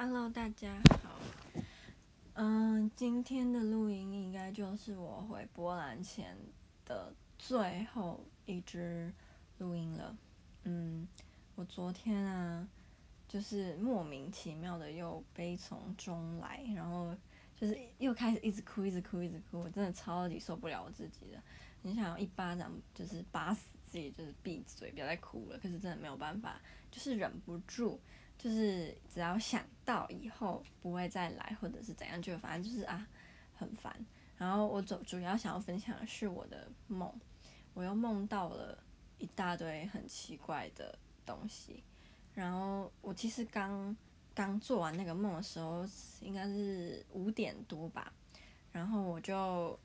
Hello，大家好。嗯，今天的录音应该就是我回波兰前的最后一支录音了。嗯，我昨天啊，就是莫名其妙的又悲从中来，然后就是又开始一直哭，一直哭，一直哭，我真的超级受不了我自己的。你想要一巴掌就是打死自己，就是闭嘴，不要再哭了。可是真的没有办法，就是忍不住。就是只要想到以后不会再来，或者是怎样，就反正就是啊，很烦。然后我主主要想要分享的是我的梦，我又梦到了一大堆很奇怪的东西。然后我其实刚刚做完那个梦的时候，应该是五点多吧。然后我就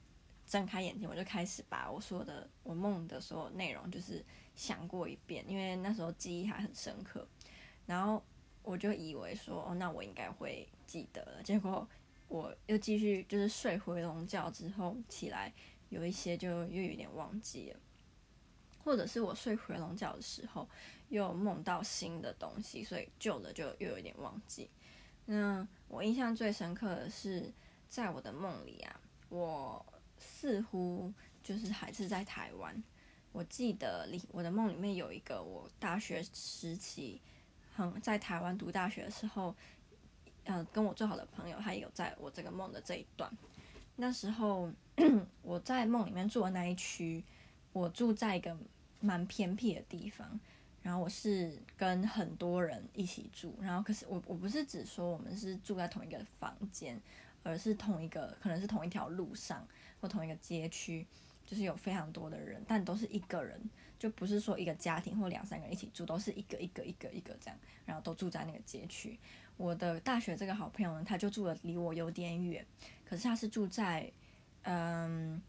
睁开眼睛，我就开始把我说的我梦的所有内容就是想过一遍，因为那时候记忆还很深刻。然后。我就以为说，哦，那我应该会记得了。结果我又继续就是睡回笼觉之后起来，有一些就又有点忘记了，或者是我睡回笼觉的时候又梦到新的东西，所以旧的就又有点忘记。那我印象最深刻的是，在我的梦里啊，我似乎就是还是在台湾。我记得里我的梦里面有一个我大学时期。嗯，在台湾读大学的时候，嗯、呃，跟我最好的朋友，他也有在我这个梦的这一段。那时候 我在梦里面住的那一区，我住在一个蛮偏僻的地方，然后我是跟很多人一起住，然后可是我我不是只说我们是住在同一个房间，而是同一个可能是同一条路上或同一个街区。就是有非常多的人，但都是一个人，就不是说一个家庭或两三个人一起住，都是一个一个一个一个这样，然后都住在那个街区。我的大学这个好朋友呢，他就住的离我有点远，可是他是住在嗯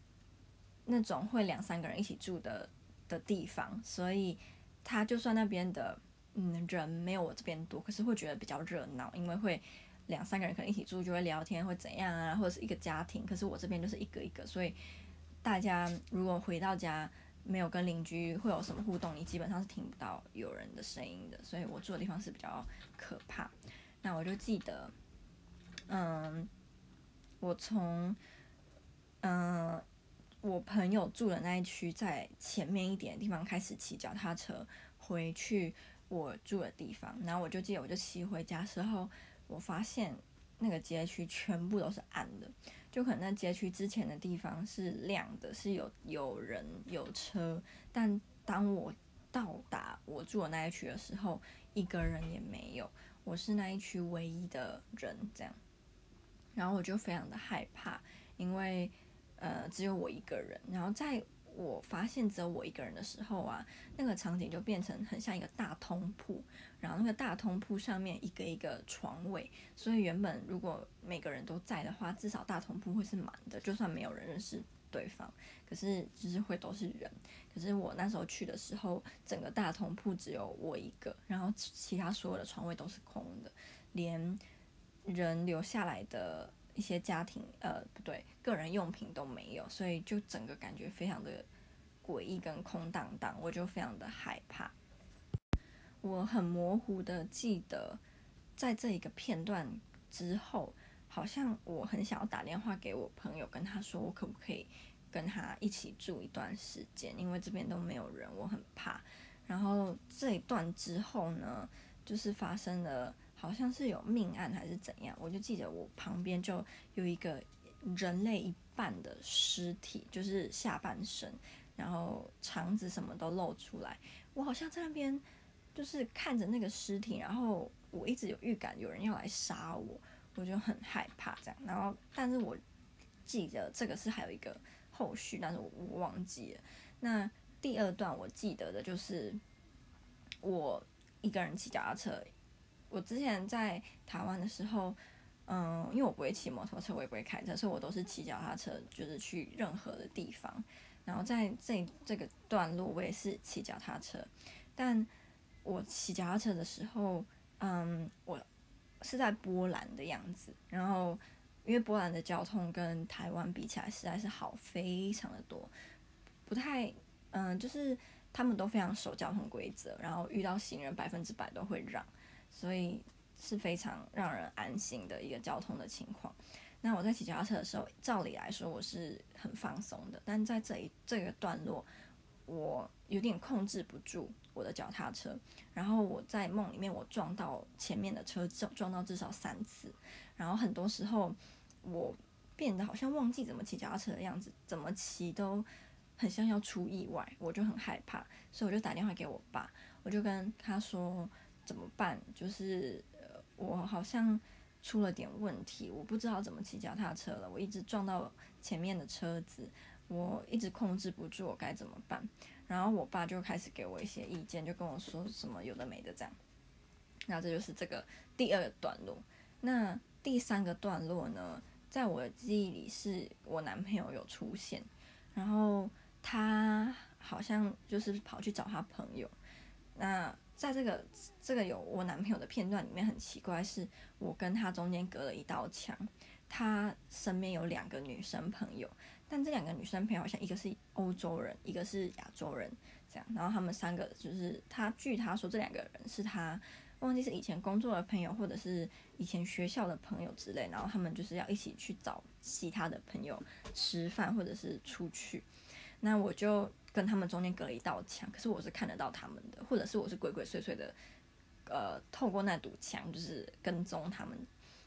那种会两三个人一起住的的地方，所以他就算那边的嗯人没有我这边多，可是会觉得比较热闹，因为会两三个人可能一起住就会聊天，会怎样啊，或者是一个家庭，可是我这边就是一个一个，所以。大家如果回到家没有跟邻居会有什么互动，你基本上是听不到有人的声音的。所以我住的地方是比较可怕。那我就记得，嗯，我从嗯我朋友住的那一区在前面一点的地方开始骑脚踏车回去我住的地方，然后我就记得我就骑回家时候，我发现那个街区全部都是暗的。就可能在街区之前的地方是亮的，是有有人有车，但当我到达我住的那一区的时候，一个人也没有，我是那一区唯一的人，这样，然后我就非常的害怕，因为呃只有我一个人，然后在。我发现只有我一个人的时候啊，那个场景就变成很像一个大通铺，然后那个大通铺上面一个一个床位，所以原本如果每个人都在的话，至少大通铺会是满的，就算没有人认识对方，可是就是会都是人。可是我那时候去的时候，整个大通铺只有我一个，然后其他所有的床位都是空的，连人留下来的。一些家庭呃不对，个人用品都没有，所以就整个感觉非常的诡异跟空荡荡，我就非常的害怕。我很模糊的记得，在这一个片段之后，好像我很想要打电话给我朋友，跟他说我可不可以跟他一起住一段时间，因为这边都没有人，我很怕。然后这一段之后呢，就是发生了。好像是有命案还是怎样，我就记得我旁边就有一个人类一半的尸体，就是下半身，然后肠子什么都露出来。我好像在那边就是看着那个尸体，然后我一直有预感有人要来杀我，我就很害怕这样。然后，但是我记得这个是还有一个后续，但是我忘记了。那第二段我记得的就是我一个人骑脚踏车。我之前在台湾的时候，嗯，因为我不会骑摩托车，我也不会开车，所以我都是骑脚踏车，就是去任何的地方。然后在这这个段路，我也是骑脚踏车。但我骑脚踏车的时候，嗯，我是在波兰的样子。然后，因为波兰的交通跟台湾比起来，实在是好非常的多，不太，嗯，就是他们都非常守交通规则，然后遇到行人百分之百都会让。所以是非常让人安心的一个交通的情况。那我在骑脚踏车的时候，照理来说我是很放松的，但在这一这个段落，我有点控制不住我的脚踏车。然后我在梦里面，我撞到前面的车，撞撞到至少三次。然后很多时候，我变得好像忘记怎么骑脚踏车的样子，怎么骑都很像要出意外，我就很害怕，所以我就打电话给我爸，我就跟他说怎么办，就是，我好像出了点问题，我不知道怎么骑脚踏车了，我一直撞到前面的车子，我一直控制不住，我该怎么办？然后我爸就开始给我一些意见，就跟我说什么有的没的这样。那这就是这个第二个段落。那第三个段落呢，在我的记忆里是我男朋友有出现，然后。他好像就是跑去找他朋友。那在这个这个有我男朋友的片段里面，很奇怪是，我跟他中间隔了一道墙。他身边有两个女生朋友，但这两个女生朋友好像一个是欧洲人，一个是亚洲人，这样。然后他们三个就是他，据他说，这两个人是他忘记是以前工作的朋友，或者是以前学校的朋友之类。然后他们就是要一起去找其他的朋友吃饭，或者是出去。那我就跟他们中间隔了一道墙，可是我是看得到他们的，或者是我是鬼鬼祟祟的，呃，透过那堵墙就是跟踪他们，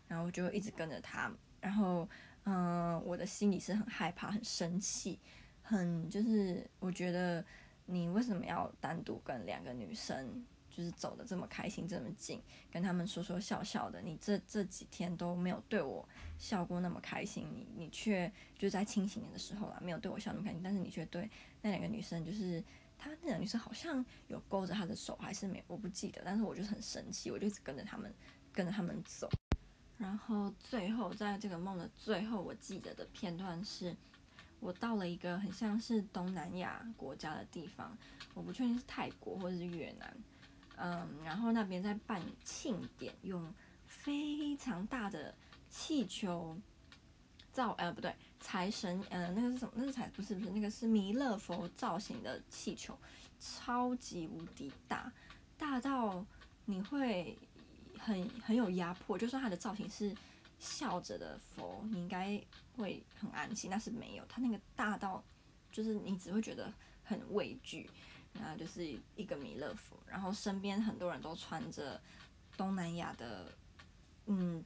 然后我就一直跟着他，然后，嗯、我的心里是很害怕、很生气、很就是我觉得你为什么要单独跟两个女生？就是走得这么开心，这么近，跟他们说说笑笑的。你这这几天都没有对我笑过那么开心，你你却就在清醒的时候啊，没有对我笑那么开心。但是你却对那两个女生，就是她那两个女生好像有勾着他的手，还是没，我不记得。但是我就很生气，我就一直跟着他们，跟着他们走。然后最后在这个梦的最后，我记得的片段是，我到了一个很像是东南亚国家的地方，我不确定是泰国或者是越南。嗯，然后那边在办庆典，用非常大的气球造，呃，不对，财神，呃，那个是什么？那个财不是不是，那个是弥勒佛造型的气球，超级无敌大，大到你会很很有压迫。就算它的造型是笑着的佛，你应该会很安心，但是没有，它那个大到就是你只会觉得很畏惧。那就是一个弥勒佛，然后身边很多人都穿着东南亚的嗯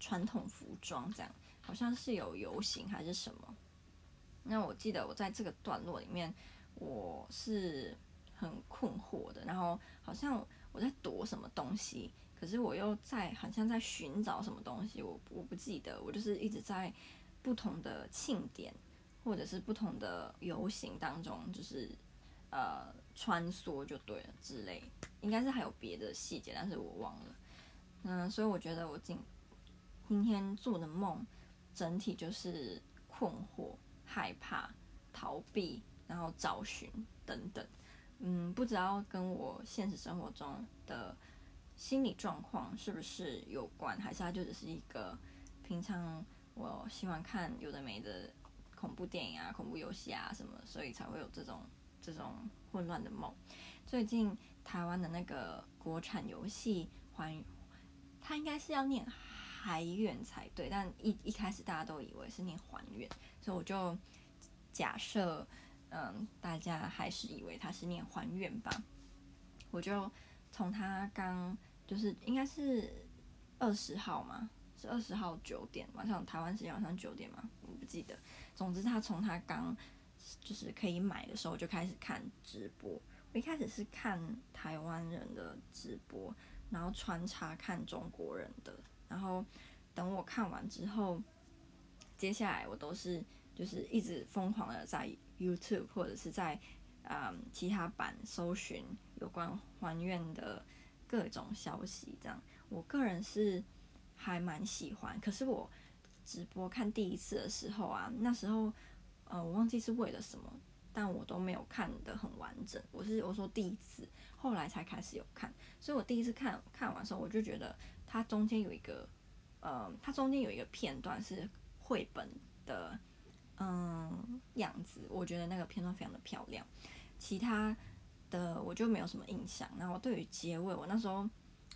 传统服装，这样好像是有游行还是什么。那我记得我在这个段落里面，我是很困惑的，然后好像我在躲什么东西，可是我又在好像在寻找什么东西，我我不记得，我就是一直在不同的庆典或者是不同的游行当中，就是。呃，穿梭就对了之类，应该是还有别的细节，但是我忘了。嗯，所以我觉得我今今天做的梦，整体就是困惑、害怕、逃避，然后找寻等等。嗯，不知道跟我现实生活中的心理状况是不是有关，还是它就只是一个平常我喜欢看有的没的恐怖电影啊、恐怖游戏啊什么，所以才会有这种。这种混乱的梦，最近台湾的那个国产游戏还，它应该是要念还愿才对，但一一开始大家都以为是念还愿，所以我就假设，嗯，大家还是以为它是念还愿吧。我就从它刚就是应该是二十号嘛，是二十号九点晚上台湾时间晚上九点嘛，我不记得。总之，他从他刚。就是可以买的时候就开始看直播。我一开始是看台湾人的直播，然后穿插看中国人的。然后等我看完之后，接下来我都是就是一直疯狂的在 YouTube 或者是在嗯其他版搜寻有关还愿的各种消息。这样，我个人是还蛮喜欢。可是我直播看第一次的时候啊，那时候。呃，我忘记是为了什么，但我都没有看得很完整。我是我说第一次，后来才开始有看。所以我第一次看看完的时候，我就觉得它中间有一个，呃，它中间有一个片段是绘本的，嗯，样子。我觉得那个片段非常的漂亮。其他的我就没有什么印象。然后对于结尾，我那时候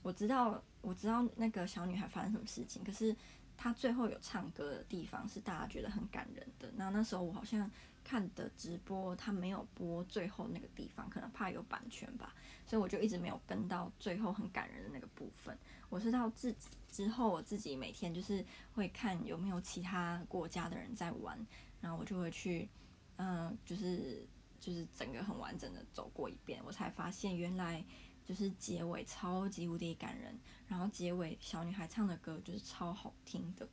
我知道我知道那个小女孩发生什么事情，可是他最后有唱歌的地方是大家觉得很感人的。那那时候我好像看的直播，他没有播最后那个地方，可能怕有版权吧，所以我就一直没有跟到最后很感人的那个部分。我是到自之后，我自己每天就是会看有没有其他国家的人在玩，然后我就会去，嗯、就是就是整个很完整的走过一遍，我才发现原来。就是结尾超级无敌感人，然后结尾小女孩唱的歌就是超好听的。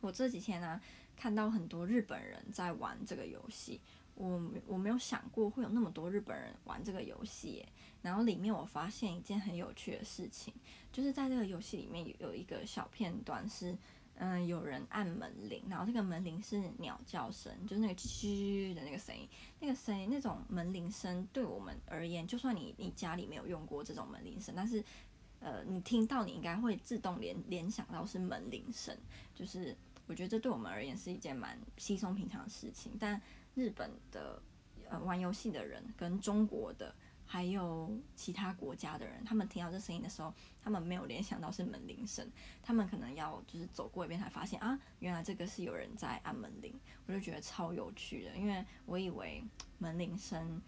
我这几天呢、看到很多日本人在玩这个游戏，我我没有想过会有那么多日本人玩这个游戏。然后里面我发现一件很有趣的事情，就是在这个游戏里面有有一个小片段是。嗯，有人按门铃，然后这个门铃是鸟叫声，就是那个吱的那个声音，那个声音，那种门铃声对我们而言，就算你你家里没有用过这种门铃声，但是呃，你听到你应该会自动联联想到是门铃声，就是我觉得这对我们而言是一件蛮稀松平常的事情，但日本的呃玩游戏的人跟中国的。还有其他国家的人，他们听到这声音的时候，他们没有联想到是门铃声，他们可能要就是走过一遍才发现啊，原来这个是有人在按门铃。我就觉得超有趣的，因为我以为门铃声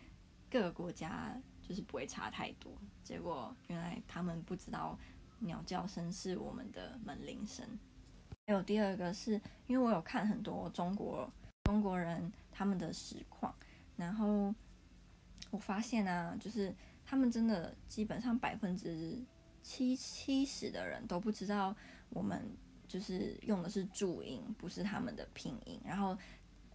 各个国家就是不会差太多，结果原来他们不知道鸟叫声是我们的门铃声。还有第二个是因为我有看很多中国中国人他们的实况，然后。我发现啊，就是他们真的基本上百分之七七十的人都不知道我们就是用的是注音，不是他们的拼音。然后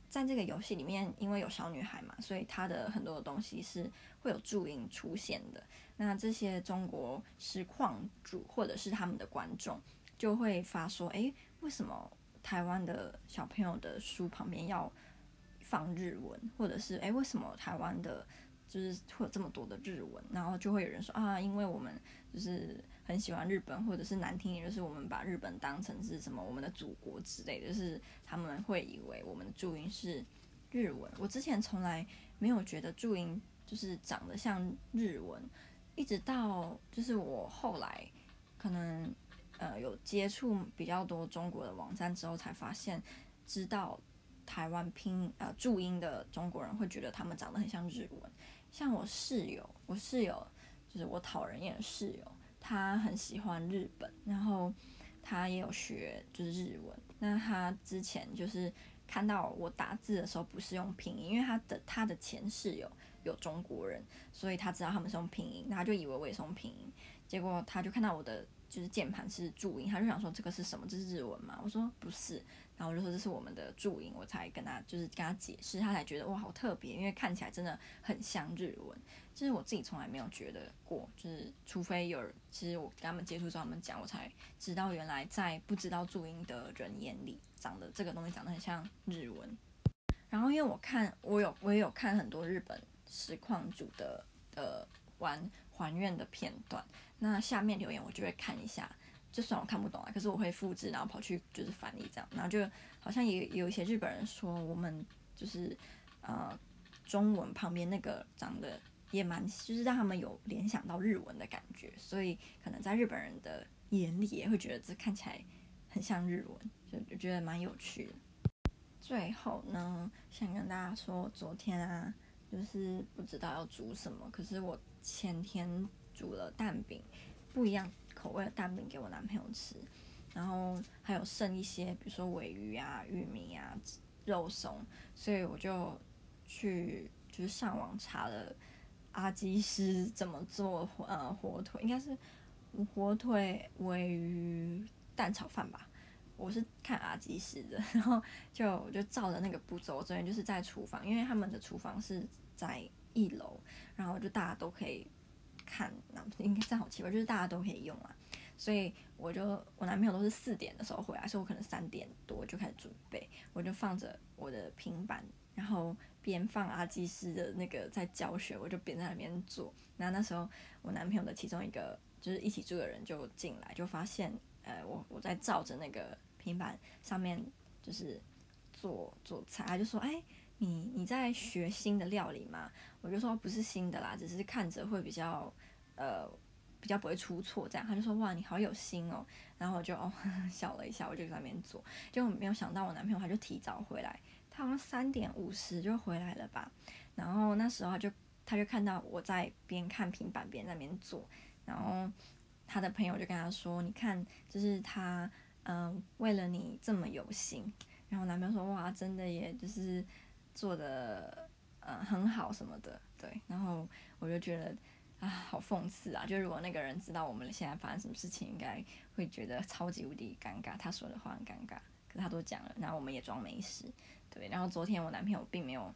在这个游戏里面，因为有小女孩嘛，所以她的很多的东西是会有注音出现的。那这些中国实况主或者是他们的观众就会发说：“诶，为什么台湾的小朋友的书旁边要放日文？或者是诶，为什么台湾的？”就是会有这么多的日文，然后就会有人说啊，因为我们就是很喜欢日本，或者是难听一点，就是我们把日本当成是什么我们的祖国之类的，就是他们会以为我们的注音是日文。我之前从来没有觉得注音就是长得像日文，一直到就是我后来可能呃有接触比较多中国的网站之后，才发现知道台湾拼呃注音的中国人会觉得他们长得很像日文。像我室友，我室友就是我讨人厌的室友，他很喜欢日本，然后他也有学就是日文。那他之前就是看到我打字的时候不是用拼音，因为他的他的前室友有中国人，所以他知道他们是用拼音，他就以为我也是用拼音。结果他就看到我的就是键盘是注音，他就想说这个是什么？这是日文吗？我说不是。然后我就说这是我们的注音，我才跟他就是跟他解释，他才觉得哇好特别，因为看起来真的很像日文。就是我自己从来没有觉得过，就是除非有人，其实我跟他们接触之后，他们讲，我才知道原来在不知道注音的人眼里，长得这个东西长得很像日文。然后因为我看我有我也有看很多日本实况主的的玩还愿的片段，那下面留言我就会看一下。就算我看不懂啊，可是我会复制，然后跑去就是翻译这样，然后就好像也有一些日本人说我们就是呃中文旁边那个长得也蛮，就是让他们有联想到日文的感觉，所以可能在日本人的眼里也会觉得这看起来很像日文，就就觉得蛮有趣的。最后呢，想跟大家说，昨天啊，就是不知道要煮什么，可是我前天煮了蛋饼，不一样。口味的蛋饼给我男朋友吃，然后还有剩一些，比如说尾鱼啊、玉米啊、肉松，所以我就去就是上网查了阿基师怎么做呃火腿，应该是火腿尾鱼蛋炒饭吧。我是看阿基师的，然后就我就照着那个步骤，我这边就是在厨房，因为他们的厨房是在一楼，然后就大家都可以。看，那应该这样好奇怪，就是大家都可以用啊，所以我就我男朋友都是四点的时候回来，所以我可能三点多就开始准备，我就放着我的平板，然后边放阿基师的那个在教学，我就边在那边做。然后那时候我男朋友的其中一个就是一起住的人就进来，就发现呃我我在照着那个平板上面就是做做菜，他就说哎。你你在学新的料理吗？我就说不是新的啦，只是看着会比较，呃，比较不会出错。这样他就说哇，你好有心哦。然后我就哦 笑了一下，我就在那边做，就没有想到我男朋友他就提早回来，他好像三点五十就回来了吧。然后那时候他就他就看到我在边看平板边在那边做，然后他的朋友就跟他说，你看，就是他嗯、为了你这么有心。然后男朋友说哇，真的耶，就是做的呃很好什么的，对。然后我就觉得啊，好讽刺啊！就如果那个人知道我们现在发生什么事情，应该会觉得超级无敌尴尬。他说的话很尴尬，可他都讲了，然后我们也装没事，对。然后昨天我男朋友并没有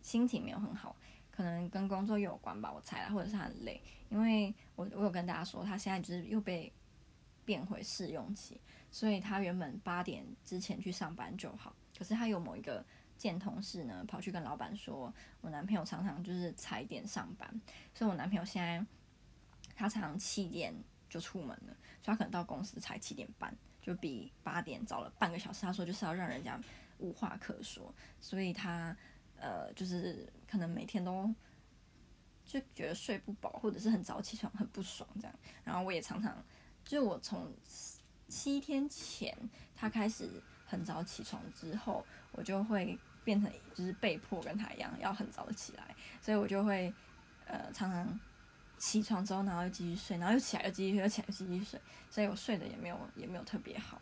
心情没有很好，可能跟工作有关吧，我猜啦，或者是很累，因为我我有跟大家说，他现在就是又被变回试用期。所以他原本八点之前去上班就好，可是他有某一个见同事呢，跑去跟老板说，我男朋友常常就是踩点上班，所以我男朋友现在他常常七点就出门了，所以他可能到公司才七点半，就比八点早了半个小时。他说就是要让人家无话可说，所以他呃就是可能每天都就觉得睡不饱，或者是很早起床很不爽这样。然后我也常常就是我从。七天前，他开始很早起床之后，我就会变成就是被迫跟他一样要很早的起来，所以我就会呃常常起床之后，然后又继续睡，然后又起来又继续睡，又起来又继续睡，所以我睡的也没有也没有特别好。